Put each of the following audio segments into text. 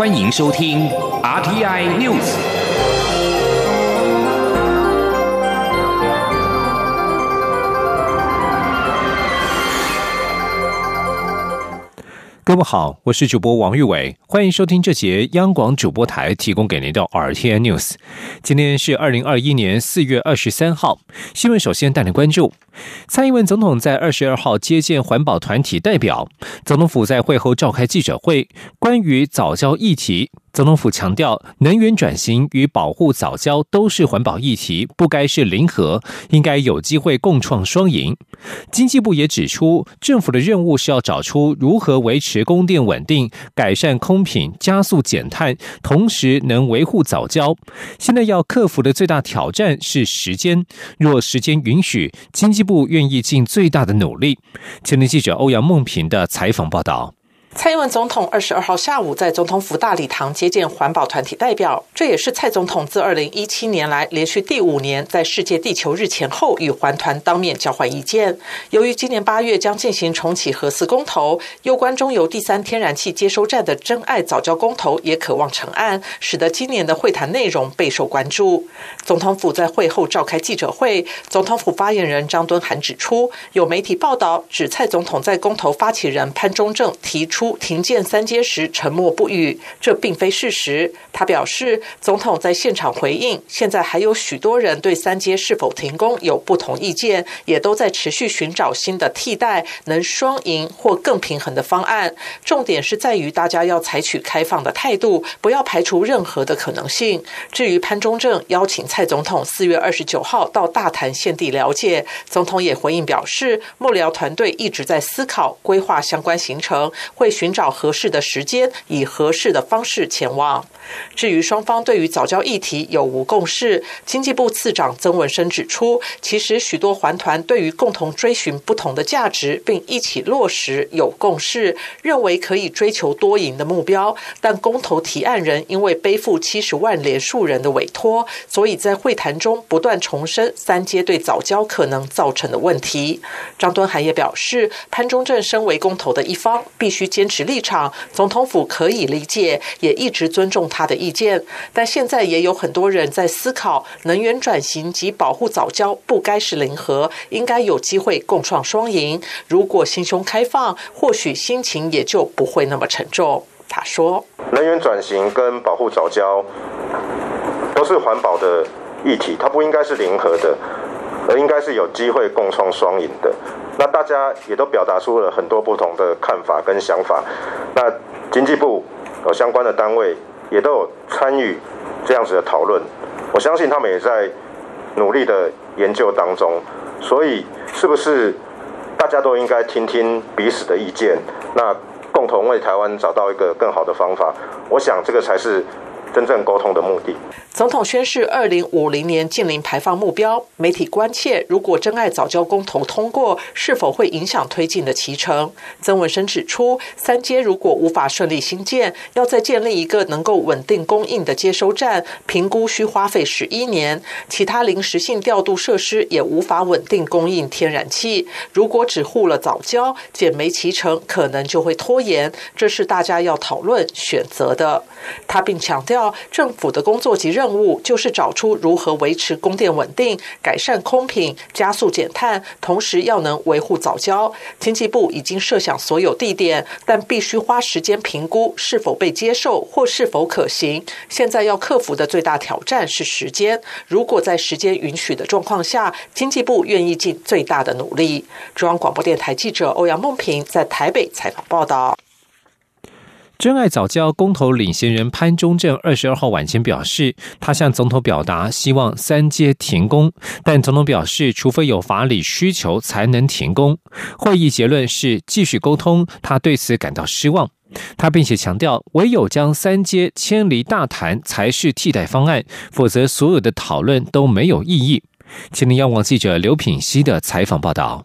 欢迎收听 RTI News。各位好，我是主播王玉伟，欢迎收听这节央广主播台提供给您的 RTI News。今天是二零二一年四月二十三号，新闻首先带您关注：蔡英文总统在二十二号接见环保团体代表，总统府在会后召开记者会，关于早教议题。总统府强调，能源转型与保护早教都是环保议题，不该是零和，应该有机会共创双赢。经济部也指出，政府的任务是要找出如何维持供电稳定、改善空品、加速减碳，同时能维护早教。现在要克服的最大挑战是时间，若时间允许，经济不愿意尽最大的努力。前天记者欧阳梦平的采访报道。蔡英文总统二十二号下午在总统府大礼堂接见环保团体代表，这也是蔡总统自二零一七年来连续第五年在世界地球日前后与环团当面交换意见。由于今年八月将进行重启核四公投，攸关中油第三天然气接收站的真爱早教公投也渴望成案，使得今年的会谈内容备受关注。总统府在会后召开记者会，总统府发言人张敦涵指出，有媒体报道指蔡总统在公投发起人潘中正提出。出停建三阶时沉默不语，这并非事实。他表示，总统在现场回应，现在还有许多人对三阶是否停工有不同意见，也都在持续寻找新的替代、能双赢或更平衡的方案。重点是在于大家要采取开放的态度，不要排除任何的可能性。至于潘中正邀请蔡总统四月二十九号到大潭县地了解，总统也回应表示，幕僚团队一直在思考规划相关行程，会。寻找合适的时间，以合适的方式前往。至于双方对于早教议题有无共识，经济部次长曾文生指出，其实许多环团对于共同追寻不同的价值，并一起落实有共识，认为可以追求多赢的目标。但公投提案人因为背负七十万连数人的委托，所以在会谈中不断重申三阶对早教可能造成的问题。张敦涵也表示，潘中正身为公投的一方，必须坚持立场，总统府可以理解，也一直尊重他。的意见，但现在也有很多人在思考，能源转型及保护早教不该是零和，应该有机会共创双赢。如果心胸开放，或许心情也就不会那么沉重。他说：“能源转型跟保护早教都是环保的议题，它不应该是零和的，而应该是有机会共创双赢的。那大家也都表达出了很多不同的看法跟想法。那经济部有相关的单位。”也都有参与这样子的讨论，我相信他们也在努力的研究当中，所以是不是大家都应该听听彼此的意见，那共同为台湾找到一个更好的方法？我想这个才是。真正沟通的目的。总统宣誓二零五零年近零排放目标。媒体关切，如果真爱早教公投通过，是否会影响推进的启程？曾文生指出，三阶如果无法顺利兴建，要再建立一个能够稳定供应的接收站，评估需花费十一年。其他临时性调度设施也无法稳定供应天然气。如果只护了早教，减煤启程可能就会拖延。这是大家要讨论选择的。他并强调。政府的工作及任务就是找出如何维持供电稳定、改善空品、加速减碳，同时要能维护早教。经济部已经设想所有地点，但必须花时间评估是否被接受或是否可行。现在要克服的最大挑战是时间。如果在时间允许的状况下，经济部愿意尽最大的努力。中央广播电台记者欧阳梦平在台北采访报道。真爱早教公投领衔人潘中正二十二号晚间表示，他向总统表达希望三阶停工，但总统表示，除非有法理需求才能停工。会议结论是继续沟通，他对此感到失望。他并且强调，唯有将三阶迁离大谈才是替代方案，否则所有的讨论都没有意义。请您央网记者刘品希的采访报道。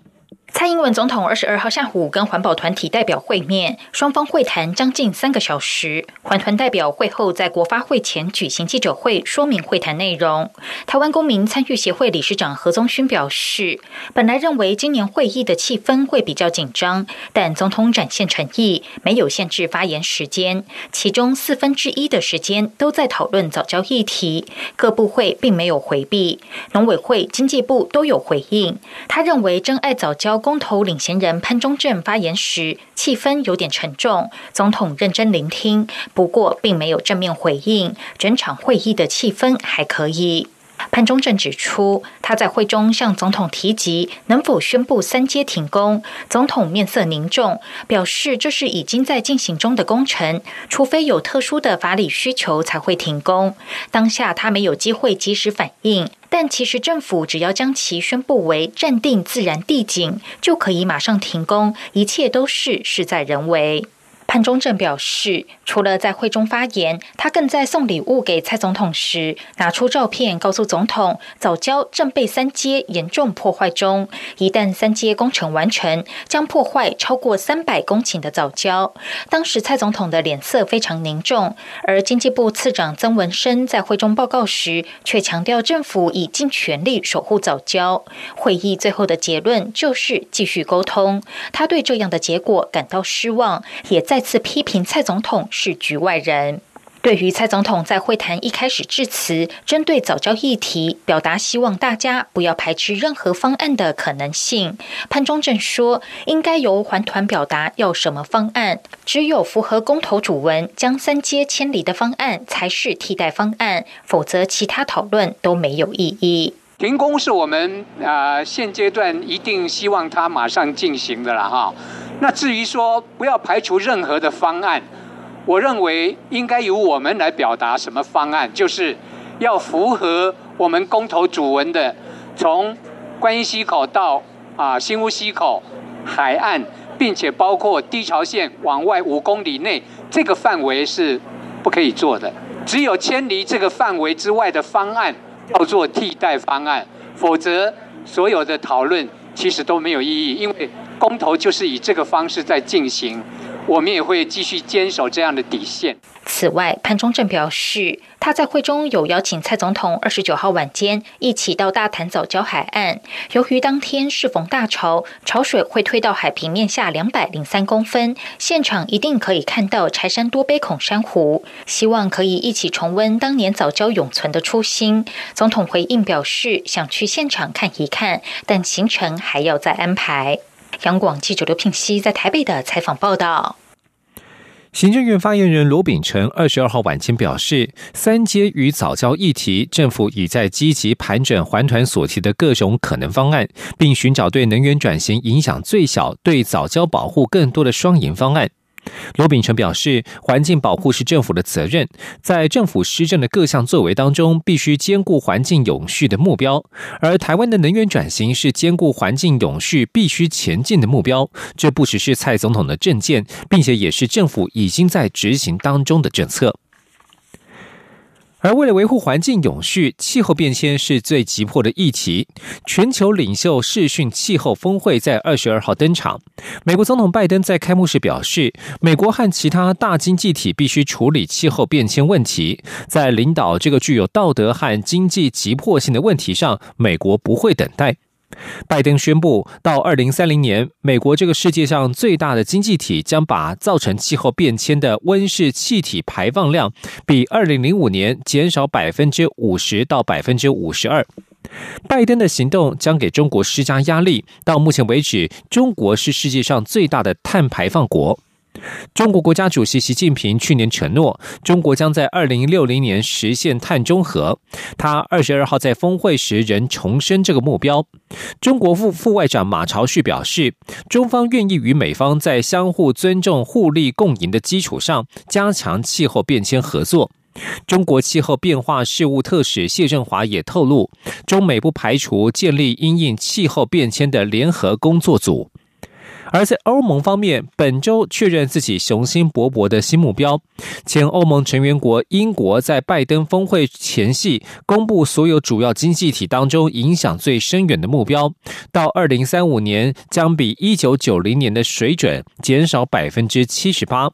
蔡英文总统二十二号下午跟环保团体代表会面，双方会谈将近三个小时。环团代表会后在国发会前举行记者会，说明会谈内容。台湾公民参与协会理事长何宗勋表示，本来认为今年会议的气氛会比较紧张，但总统展现诚意，没有限制发言时间，其中四分之一的时间都在讨论早教议题，各部会并没有回避，农委会、经济部都有回应。他认为真爱早教。公投领衔人潘忠正发言时，气氛有点沉重。总统认真聆听，不过并没有正面回应。整场会议的气氛还可以。潘忠正指出，他在会中向总统提及能否宣布三阶停工，总统面色凝重，表示这是已经在进行中的工程，除非有特殊的法理需求才会停工。当下他没有机会及时反应，但其实政府只要将其宣布为暂定自然地景，就可以马上停工，一切都是事在人为。潘忠正表示，除了在会中发言，他更在送礼物给蔡总统时，拿出照片告诉总统，早教正被三阶严重破坏中，一旦三阶工程完成，将破坏超过三百公顷的早教。当时蔡总统的脸色非常凝重，而经济部次长曾文生在会中报告时，却强调政府已尽全力守护早教。会议最后的结论就是继续沟通，他对这样的结果感到失望，也在。再次批评蔡总统是局外人。对于蔡总统在会谈一开始致辞，针对早教议题表达希望大家不要排斥任何方案的可能性，潘忠正说，应该由环团表达要什么方案，只有符合公投主文将三阶迁离的方案才是替代方案，否则其他讨论都没有意义。停工是我们啊现阶段一定希望它马上进行的了哈。那至于说不要排除任何的方案，我认为应该由我们来表达什么方案，就是要符合我们公投主文的，从观音溪口到啊新屋溪口海岸，并且包括地潮线往外五公里内这个范围是不可以做的，只有迁离这个范围之外的方案要做替代方案，否则所有的讨论其实都没有意义，因为。公投就是以这个方式在进行，我们也会继续坚守这样的底线。此外，潘忠正表示，他在会中有邀请蔡总统二十九号晚间一起到大潭早礁海岸。由于当天适逢大潮，潮水会推到海平面下两百零三公分，现场一定可以看到柴山多杯孔珊瑚。希望可以一起重温当年早礁永存的初心。总统回应表示，想去现场看一看，但行程还要再安排。杨广记者刘聘熙在台北的采访报道。行政院发言人罗秉成二十二号晚间表示，三阶与早教议题，政府已在积极盘整环团所提的各种可能方案，并寻找对能源转型影响最小、对早教保护更多的双赢方案。罗秉成表示，环境保护是政府的责任，在政府施政的各项作为当中，必须兼顾环境永续的目标。而台湾的能源转型是兼顾环境永续必须前进的目标，这不只是蔡总统的政见，并且也是政府已经在执行当中的政策。而为了维护环境永续，气候变迁是最急迫的议题。全球领袖视讯气候峰会在二十二号登场。美国总统拜登在开幕式表示，美国和其他大经济体必须处理气候变迁问题。在领导这个具有道德和经济急迫性的问题上，美国不会等待。拜登宣布，到二零三零年，美国这个世界上最大的经济体将把造成气候变迁的温室气体排放量比二零零五年减少百分之五十到百分之五十二。拜登的行动将给中国施加压力。到目前为止，中国是世界上最大的碳排放国。中国国家主席习近平去年承诺，中国将在二零六零年实现碳中和。他二十二号在峰会时仍重申这个目标。中国副副外长马朝旭表示，中方愿意与美方在相互尊重、互利共赢的基础上，加强气候变迁合作。中国气候变化事务特使谢振华也透露，中美不排除建立因应气候变迁的联合工作组。而在欧盟方面，本周确认自己雄心勃勃的新目标。前欧盟成员国英国在拜登峰会前夕公布，所有主要经济体当中影响最深远的目标，到二零三五年将比一九九零年的水准减少百分之七十八。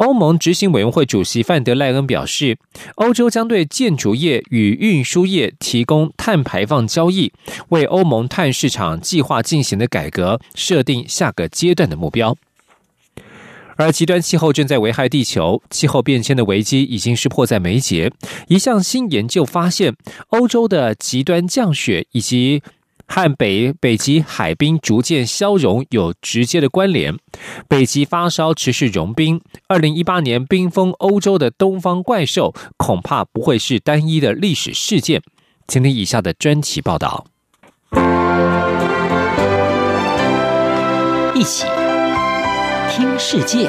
欧盟执行委员会主席范德赖恩表示，欧洲将对建筑业与运输业提供碳排放交易，为欧盟碳市场计划进行的改革设定下个阶段的目标。而极端气候正在危害地球，气候变迁的危机已经是迫在眉睫。一项新研究发现，欧洲的极端降雪以及和北北极海冰逐渐消融有直接的关联，北极发烧持续融冰。二零一八年冰封欧洲的东方怪兽，恐怕不会是单一的历史事件。请听以下的专题报道。一起听世界。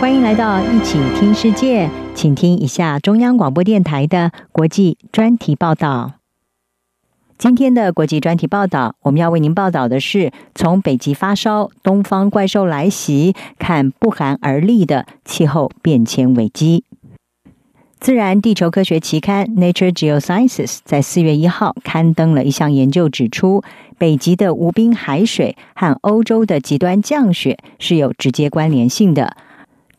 欢迎来到一起听世界，请听一下中央广播电台的国际专题报道。今天的国际专题报道，我们要为您报道的是从北极发烧、东方怪兽来袭，看不寒而栗的气候变迁危机。自然地球科学期刊《Nature Geosciences》在四月一号刊登了一项研究，指出北极的无冰海水和欧洲的极端降雪是有直接关联性的。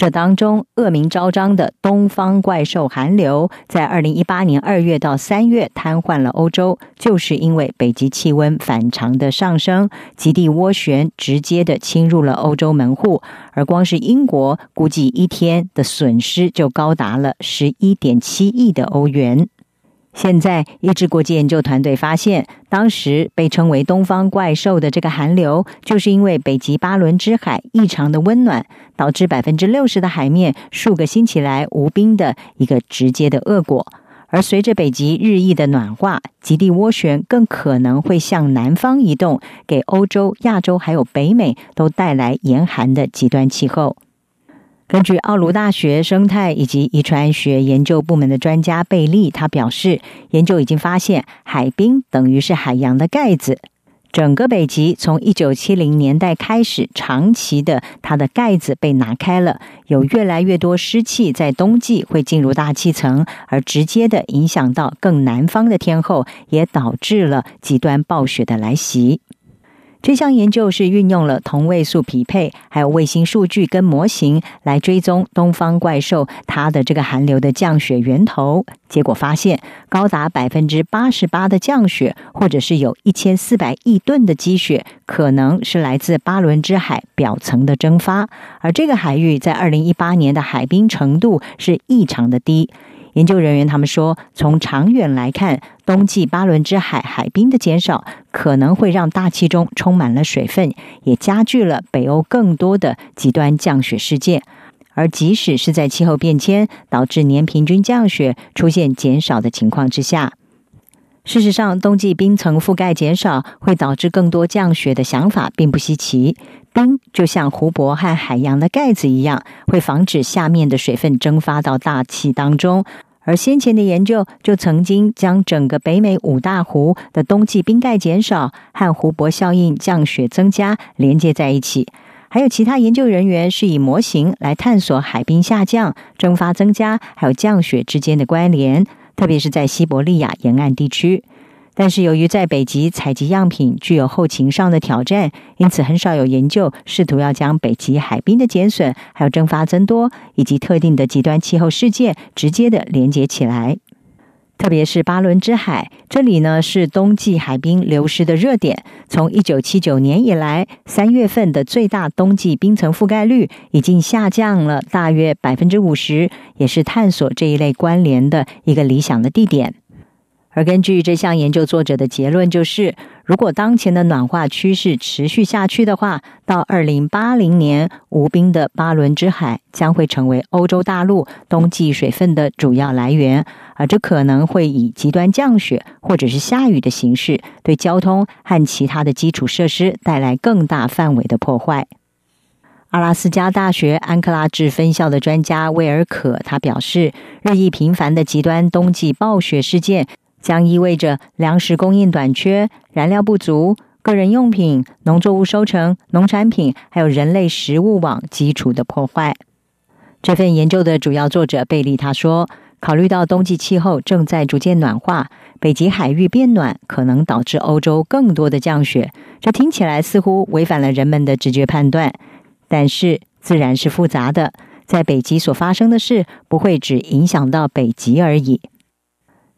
这当中恶名昭彰的东方怪兽寒流，在二零一八年二月到三月瘫痪了欧洲，就是因为北极气温反常的上升，极地涡旋直接的侵入了欧洲门户，而光是英国估计一天的损失就高达了十一点七亿的欧元。现在，一支国际研究团队发现，当时被称为“东方怪兽”的这个寒流，就是因为北极巴伦支海异常的温暖，导致百分之六十的海面数个星期来无冰的一个直接的恶果。而随着北极日益的暖化，极地涡旋更可能会向南方移动，给欧洲、亚洲还有北美都带来严寒的极端气候。根据奥卢大学生态以及遗传学研究部门的专家贝利，他表示，研究已经发现，海冰等于是海洋的盖子。整个北极从一九七零年代开始，长期的它的盖子被拿开了，有越来越多湿气在冬季会进入大气层，而直接的影响到更南方的天候，也导致了极端暴雪的来袭。这项研究是运用了同位素匹配，还有卫星数据跟模型来追踪东方怪兽它的这个寒流的降雪源头。结果发现，高达百分之八十八的降雪，或者是有一千四百亿吨的积雪，可能是来自巴伦支海表层的蒸发。而这个海域在二零一八年的海冰程度是异常的低。研究人员他们说，从长远来看，冬季巴伦支海海冰的减少可能会让大气中充满了水分，也加剧了北欧更多的极端降雪事件。而即使是在气候变迁导致年平均降雪出现减少的情况之下，事实上，冬季冰层覆盖减少会导致更多降雪的想法并不稀奇。冰就像湖泊和海洋的盖子一样，会防止下面的水分蒸发到大气当中。而先前的研究就曾经将整个北美五大湖的冬季冰盖减少和湖泊效应降雪增加连接在一起。还有其他研究人员是以模型来探索海冰下降、蒸发增加还有降雪之间的关联，特别是在西伯利亚沿岸地区。但是由于在北极采集样品具有后勤上的挑战，因此很少有研究试图要将北极海冰的减损、还有蒸发增多以及特定的极端气候事件直接的连接起来。特别是巴伦支海，这里呢是冬季海冰流失的热点。从一九七九年以来，三月份的最大冬季冰层覆盖率已经下降了大约百分之五十，也是探索这一类关联的一个理想的地点。而根据这项研究作者的结论，就是如果当前的暖化趋势持续下去的话，到二零八零年，无冰的巴伦支海将会成为欧洲大陆冬季水分的主要来源，而这可能会以极端降雪或者是下雨的形式，对交通和其他的基础设施带来更大范围的破坏。阿拉斯加大学安克拉治分校的专家威尔可他表示，日益频繁的极端冬季暴雪事件。将意味着粮食供应短缺、燃料不足、个人用品、农作物收成、农产品，还有人类食物网基础的破坏。这份研究的主要作者贝利他说：“考虑到冬季气候正在逐渐暖化，北极海域变暖可能导致欧洲更多的降雪。这听起来似乎违反了人们的直觉判断，但是自然是复杂的。在北极所发生的事不会只影响到北极而已。”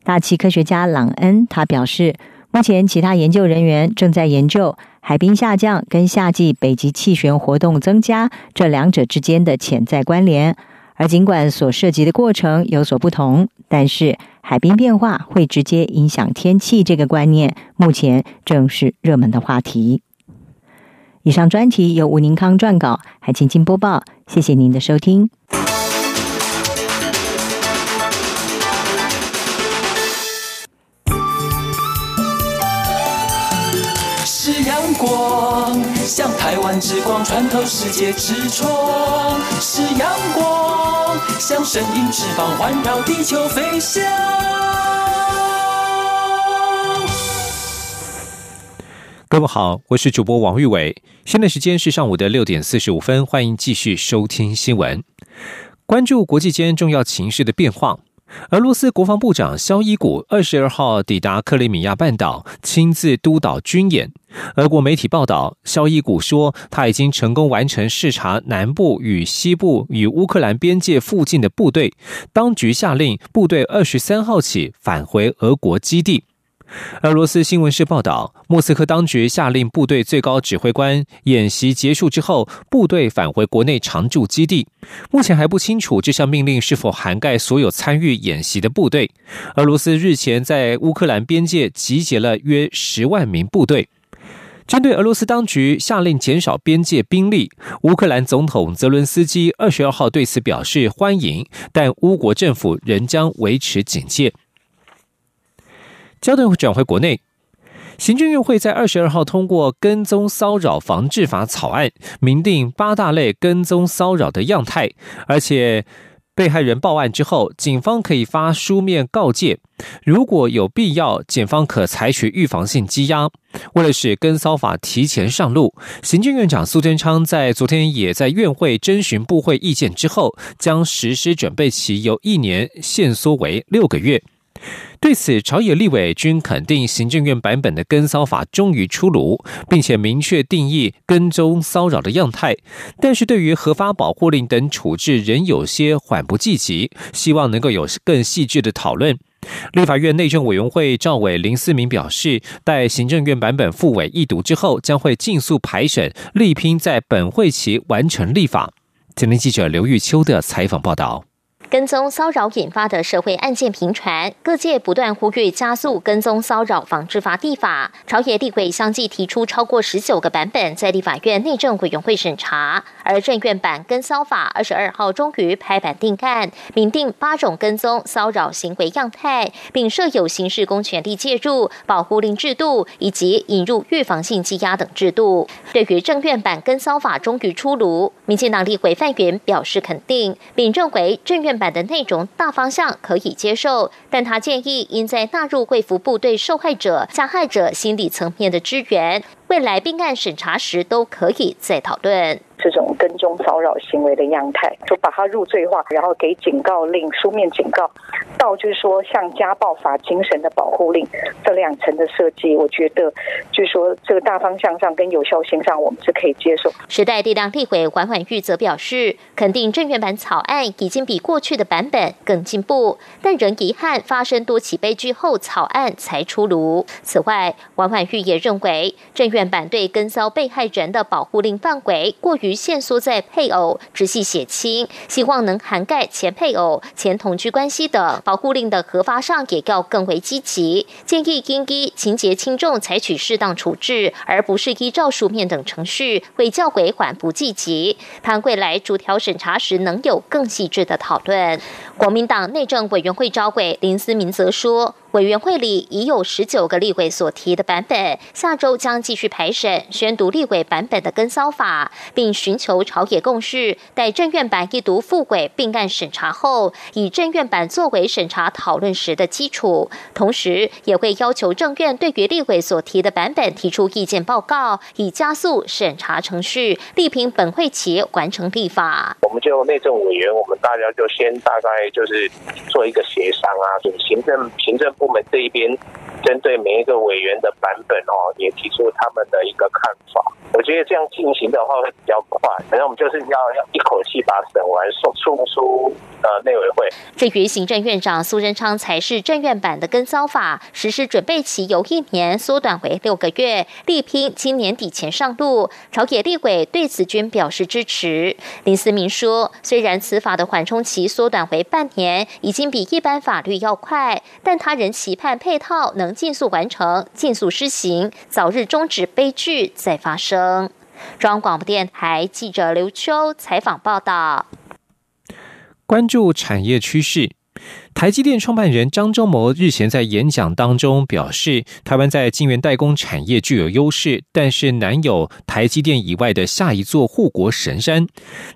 大气科学家朗恩他表示。目前，其他研究人员正在研究海冰下降跟夏季北极气旋活动增加这两者之间的潜在关联。而尽管所涉及的过程有所不同，但是海冰变化会直接影响天气这个观念，目前正是热门的话题。以上专题由吴宁康撰稿，海清清播报。谢谢您的收听。之光穿透世界之窗；是阳光，像神鹰翅膀环绕地球飞翔。各位好，我是主播王玉伟，现在时间是上午的六点四十五分，欢迎继续收听新闻，关注国际间重要情势的变化。俄罗斯国防部长肖伊古二十二号抵达克里米亚半岛，亲自督导军演。俄国媒体报道，肖伊古说，他已经成功完成视察南部与西部与乌克兰边界附近的部队，当局下令部队二十三号起返回俄国基地。俄罗斯新闻社报道，莫斯科当局下令部队最高指挥官演习结束之后，部队返回国内常驻基地。目前还不清楚这项命令是否涵盖所有参与演习的部队。俄罗斯日前在乌克兰边界集结了约十万名部队。针对俄罗斯当局下令减少边界兵力，乌克兰总统泽伦斯基二十二号对此表示欢迎，但乌国政府仍将维持警戒。焦点转回国内，行政院会在二十二号通过《跟踪骚扰防治法》草案，明定八大类跟踪骚扰的样态，而且被害人报案之后，警方可以发书面告诫，如果有必要，检方可采取预防性羁押。为了使跟骚法提前上路，行政院长苏贞昌在昨天也在院会征询部会意见之后，将实施准备期由一年限缩为六个月。对此，朝野立委均肯定行政院版本的跟骚法终于出炉，并且明确定义跟踪骚扰的样态。但是，对于核发保护令等处置，仍有些缓不济急，希望能够有更细致的讨论。立法院内政委员会赵伟林思明表示，待行政院版本复委一读之后，将会尽速排审，力拼在本会期完成立法。今天记者刘玉秋的采访报道。跟踪骚扰引发的社会案件频传，各界不断呼吁加速跟踪骚扰防治法立法。朝野立委相继提出超过十九个版本，在立法院内政委员会审查。而政院版跟骚法二十二号终于拍板定案，明定八种跟踪骚扰行为样态，并设有刑事公权力介入、保护令制度以及引入预防性羁押等制度。对于政院版跟骚法终于出炉，民进党立委范云表示肯定，并认为政院版。的内容大方向可以接受，但他建议应在纳入贵服部对受害者、加害者心理层面的支援，未来并案审查时都可以再讨论。这种跟踪骚扰行为的样态，就把它入罪化，然后给警告令、书面警告，到就是说像家暴法精神的保护令这两层的设计，我觉得就是说这个大方向上跟有效性上，我们是可以接受。时代力量立委缓缓玉则表示，肯定正院版草案已经比过去的版本更进步，但仍遗憾发生多起悲剧后，草案才出炉。此外，缓缓玉也认为，正院版对跟骚被害人的保护令范围过于。限缩在配偶、直系血亲，希望能涵盖前配偶、前同居关系等保护令的核发上，也要更为积极。建议应依情节轻重采取适当处置，而不是依照书面等程序，会较为缓不积极。盼未来逐条审查时，能有更细致的讨论。国民党内政委员会召委林思明则说。委员会里已有十九个立委所提的版本，下周将继续排审宣读立委版本的跟骚法，并寻求朝野共识。待政院版一读复轨并案审查后，以政院版作为审查讨论时的基础，同时也会要求政院对于立委所提的版本提出意见报告，以加速审查程序，力拼本会期完成立法。我们就内政委员，我们大家就先大概就是做一个协商啊，行政行政部门这一边。针对每一个委员的版本哦，也提出他们的一个看法。我觉得这样进行的话会比较快，反正我们就是要要一口气把审完，送送出呃内委会。至于行政院长苏贞昌才是政院版的跟骚法实施准备期由一年缩短为六个月，力拼今年底前上路。朝野立委对此均表示支持。林思明说，虽然此法的缓冲期缩短为半年，已经比一般法律要快，但他仍期盼配套能。尽速完成，尽速施行，早日终止悲剧再发生。中央广播电台记者刘秋采访报道。关注产业趋势。台积电创办人张忠谋日前在演讲当中表示，台湾在晶圆代工产业具有优势，但是难有台积电以外的下一座护国神山。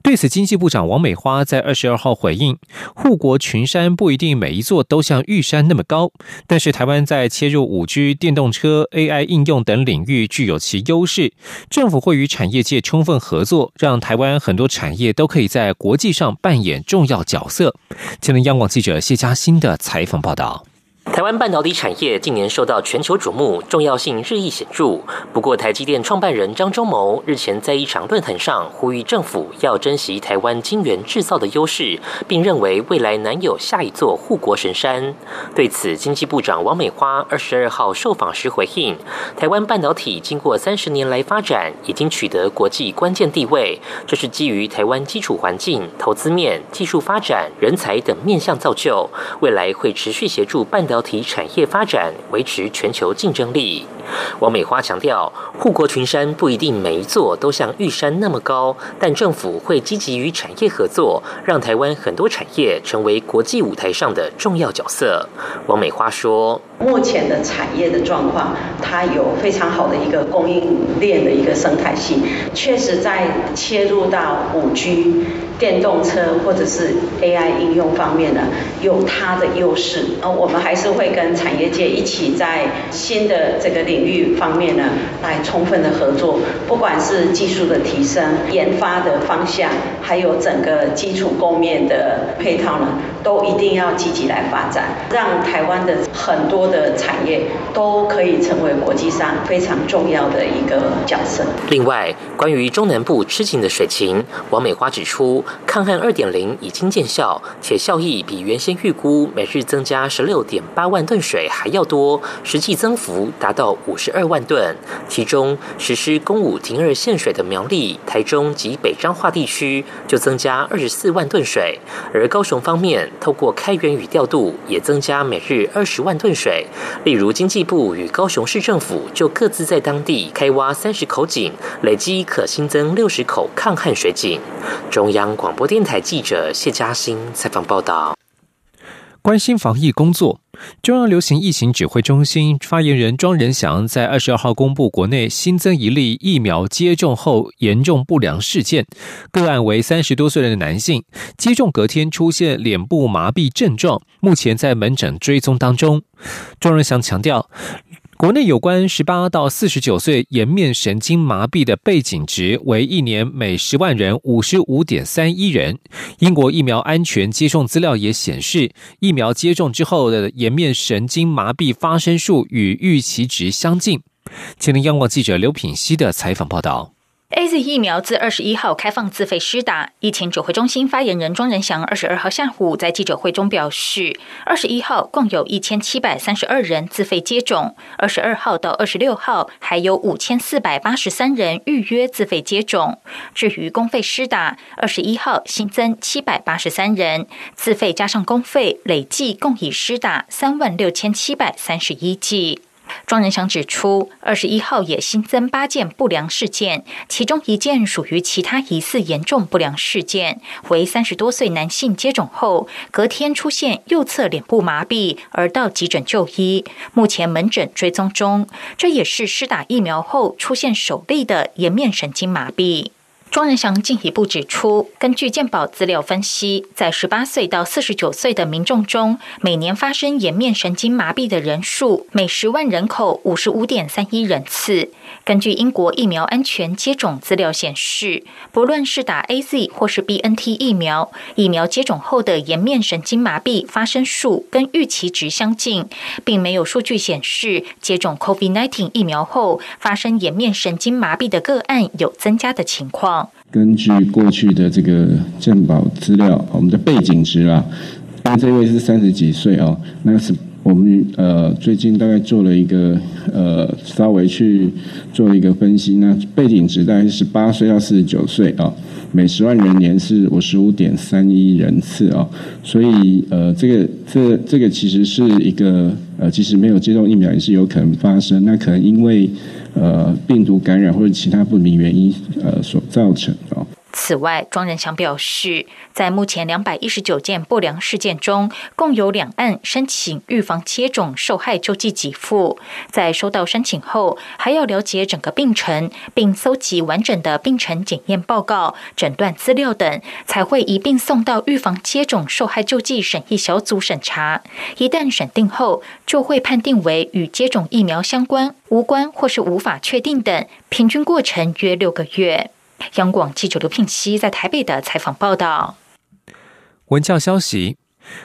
对此，经济部长王美花在二十二号回应：护国群山不一定每一座都像玉山那么高，但是台湾在切入五 G、电动车、AI 应用等领域具有其优势。政府会与产业界充分合作，让台湾很多产业都可以在国际上扮演重要角色。前天，央广记者谢佳。新的采访报道。台湾半导体产业近年受到全球瞩目，重要性日益显著。不过，台积电创办人张忠谋日前在一场论坛上呼吁政府要珍惜台湾晶圆制造的优势，并认为未来难有下一座护国神山。对此，经济部长王美花二十二号受访时回应：台湾半导体经过三十年来发展，已经取得国际关键地位，这是基于台湾基础环境、投资面、技术发展、人才等面向造就，未来会持续协助半导。导体产业发展，维持全球竞争力。王美花强调，护国群山不一定每一座都像玉山那么高，但政府会积极与产业合作，让台湾很多产业成为国际舞台上的重要角色。王美花说：“目前的产业的状况，它有非常好的一个供应链的一个生态系，确实在切入到五 G。”电动车或者是 AI 应用方面呢，有它的优势。呃，我们还是会跟产业界一起在新的这个领域方面呢，来充分的合作。不管是技术的提升、研发的方向，还有整个基础供面的配套呢，都一定要积极来发展，让台湾的很多的产业都可以成为国际上非常重要的一个角色。另外，关于中南部吃紧的水情，王美花指出。抗旱二点零已经见效，且效益比原先预估每日增加十六点八万吨水还要多，实际增幅达到五十二万吨。其中实施公五停二限水的苗栗、台中及北彰化地区就增加二十四万吨水，而高雄方面透过开源与调度也增加每日二十万吨水。例如经济部与高雄市政府就各自在当地开挖三十口井，累积可新增六十口抗旱水井。中央。广播电台记者谢嘉欣采访报道：关心防疫工作，中央流行疫情指挥中心发言人庄仁祥在二十二号公布，国内新增一例疫苗接种后严重不良事件，个案为三十多岁的男性，接种隔天出现脸部麻痹症状，目前在门诊追踪当中。庄仁祥强调。国内有关十八到四十九岁颜面神经麻痹的背景值为一年每十万人五十五点三一人。英国疫苗安全接种资料也显示，疫苗接种之后的颜面神经麻痹发生数与预期值相近。前天央广记者刘品希的采访报道。A Z 疫苗自二十一号开放自费施打。疫情指挥中心发言人庄仁祥二十二号下午在记者会中表示，二十一号共有一千七百三十二人自费接种，二十二号到二十六号还有五千四百八十三人预约自费接种。至于公费施打，二十一号新增七百八十三人，自费加上公费，累计共已施打三万六千七百三十一剂。庄仁祥指出，二十一号也新增八件不良事件，其中一件属于其他疑似严重不良事件，为三十多岁男性接种后隔天出现右侧脸部麻痹，而到急诊就医，目前门诊追踪中。这也是施打疫苗后出现首例的颜面神经麻痹。庄仁祥进一步指出，根据健保资料分析，在十八岁到四十九岁的民众中，每年发生颜面神经麻痹的人数每十万人口五十五点三一人次。根据英国疫苗安全接种资料显示，不论是打 A Z 或是 B N T 疫苗，疫苗接种后的颜面神经麻痹发生数跟预期值相近，并没有数据显示接种 Covid nineteen 疫苗后发生颜面神经麻痹的个案有增加的情况。根据过去的这个鉴宝资料，我们的背景值啊，那这位是三十几岁哦，那是。我们呃最近大概做了一个呃稍微去做了一个分析，那背景值大概是十八岁到四十九岁啊，每十万人年是五十五点三一人次啊，所以呃这个这这个其实是一个呃即使没有接种疫苗也是有可能发生，那可能因为呃病毒感染或者其他不明原因呃所造成啊。此外，庄仁祥表示，在目前两百一十九件不良事件中，共有两案申请预防接种受害救济给付。在收到申请后，还要了解整个病程，并搜集完整的病程检验报告、诊断资料等，才会一并送到预防接种受害救济审议小组审查。一旦审定后，就会判定为与接种疫苗相关、无关或是无法确定等，平均过程约六个月。央广记者刘聘熙在台北的采访报道。文教消息：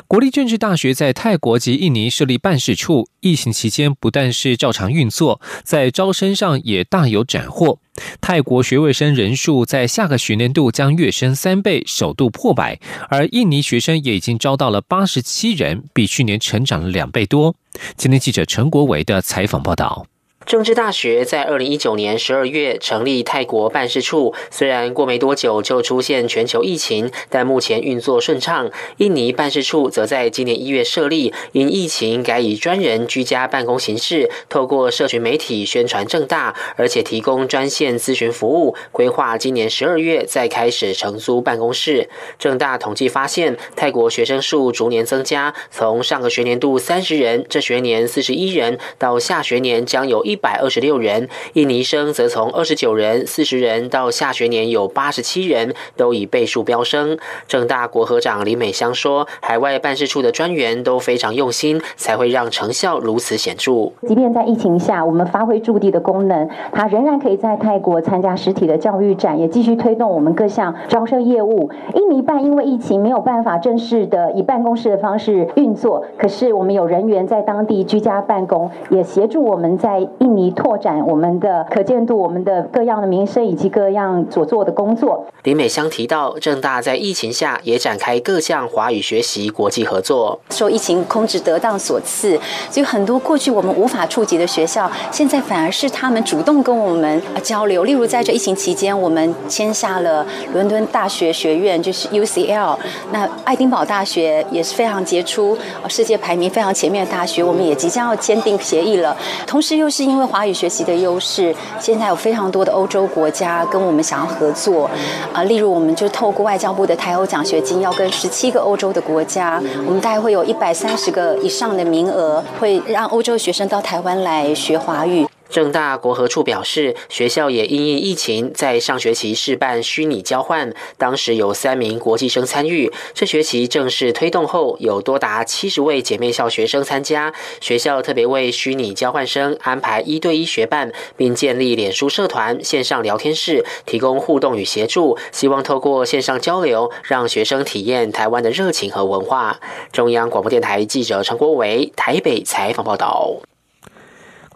国立政治大学在泰国及印尼设立办事处，疫情期间不但是照常运作，在招生上也大有斩获。泰国学位生人数在下个学年度将跃升三倍，首度破百；而印尼学生也已经招到了八十七人，比去年成长了两倍多。今天记者陈国伟的采访报道。政治大学在二零一九年十二月成立泰国办事处，虽然过没多久就出现全球疫情，但目前运作顺畅。印尼办事处则在今年一月设立，因疫情改以专人居家办公形式，透过社群媒体宣传正大，而且提供专线咨询服务。规划今年十二月再开始承租办公室。正大统计发现，泰国学生数逐年增加，从上个学年度三十人，这学年四十一人，到下学年将有一。一百二十六人，印尼生则从二十九人、四十人到下学年有八十七人，都以倍数飙升。正大国合长李美香说：“海外办事处的专员都非常用心，才会让成效如此显著。即便在疫情下，我们发挥驻地的功能，他仍然可以在泰国参加实体的教育展，也继续推动我们各项招生业务。印尼办因为疫情没有办法正式的以办公室的方式运作，可是我们有人员在当地居家办公，也协助我们在。”印尼拓展我们的可见度，我们的各样的民生以及各样所做的工作。林美香提到，正大在疫情下也展开各项华语学习国际合作。受疫情控制得当所赐，所以很多过去我们无法触及的学校，现在反而是他们主动跟我们交流。例如在这疫情期间，我们签下了伦敦大学学院，就是 UCL。那爱丁堡大学也是非常杰出，世界排名非常前面的大学，我们也即将要签订协议了。同时又是因因为华语学习的优势，现在有非常多的欧洲国家跟我们想要合作，啊，例如我们就透过外交部的台欧奖学金，要跟十七个欧洲的国家，我们大概会有一百三十个以上的名额，会让欧洲学生到台湾来学华语。正大国合处表示，学校也因应疫情，在上学期试办虚拟交换，当时有三名国际生参与。这学期正式推动后，有多达七十位姐妹校学生参加。学校特别为虚拟交换生安排一对一学伴，并建立脸书社团、线上聊天室，提供互动与协助。希望透过线上交流，让学生体验台湾的热情和文化。中央广播电台记者陈国维台北采访报道。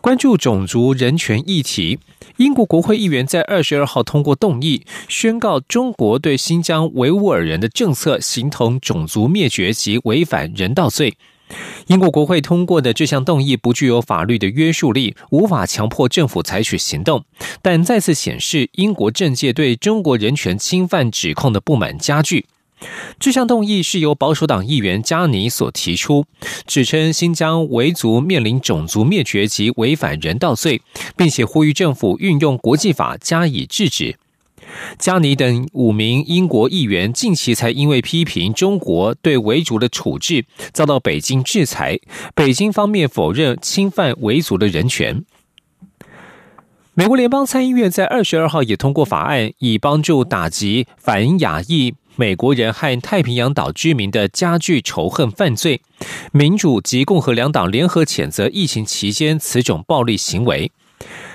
关注种族人权议题，英国国会议员在二十二号通过动议，宣告中国对新疆维吾尔人的政策形同种族灭绝及违反人道罪。英国国会通过的这项动议不具有法律的约束力，无法强迫政府采取行动，但再次显示英国政界对中国人权侵犯指控的不满加剧。这项动议是由保守党议员加尼所提出，指称新疆维族面临种族灭绝及违反人道罪，并且呼吁政府运用国际法加以制止。加尼等五名英国议员近期才因为批评中国对维族的处置，遭到北京制裁。北京方面否认侵犯维族的人权。美国联邦参议院在二十二号也通过法案，以帮助打击反亚裔。美国人和太平洋岛居民的加剧仇恨犯罪，民主及共和两党联合谴责疫情期间此种暴力行为。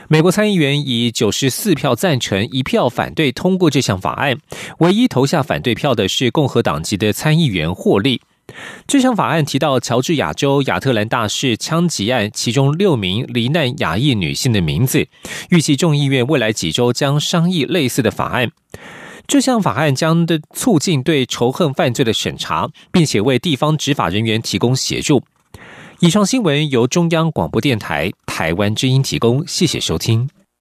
美国参议员以九十四票赞成、一票反对通过这项法案，唯一投下反对票的是共和党籍的参议员霍利。这项法案提到乔治亚州亚特兰大市枪击案其中六名罹难亚裔女性的名字，预计众议院未来几周将商议类似的法案。这项法案将的促进对仇恨犯罪的审查，并且为地方执法人员提供协助。以上新闻由中央广播电台台湾之音提供，谢谢收听。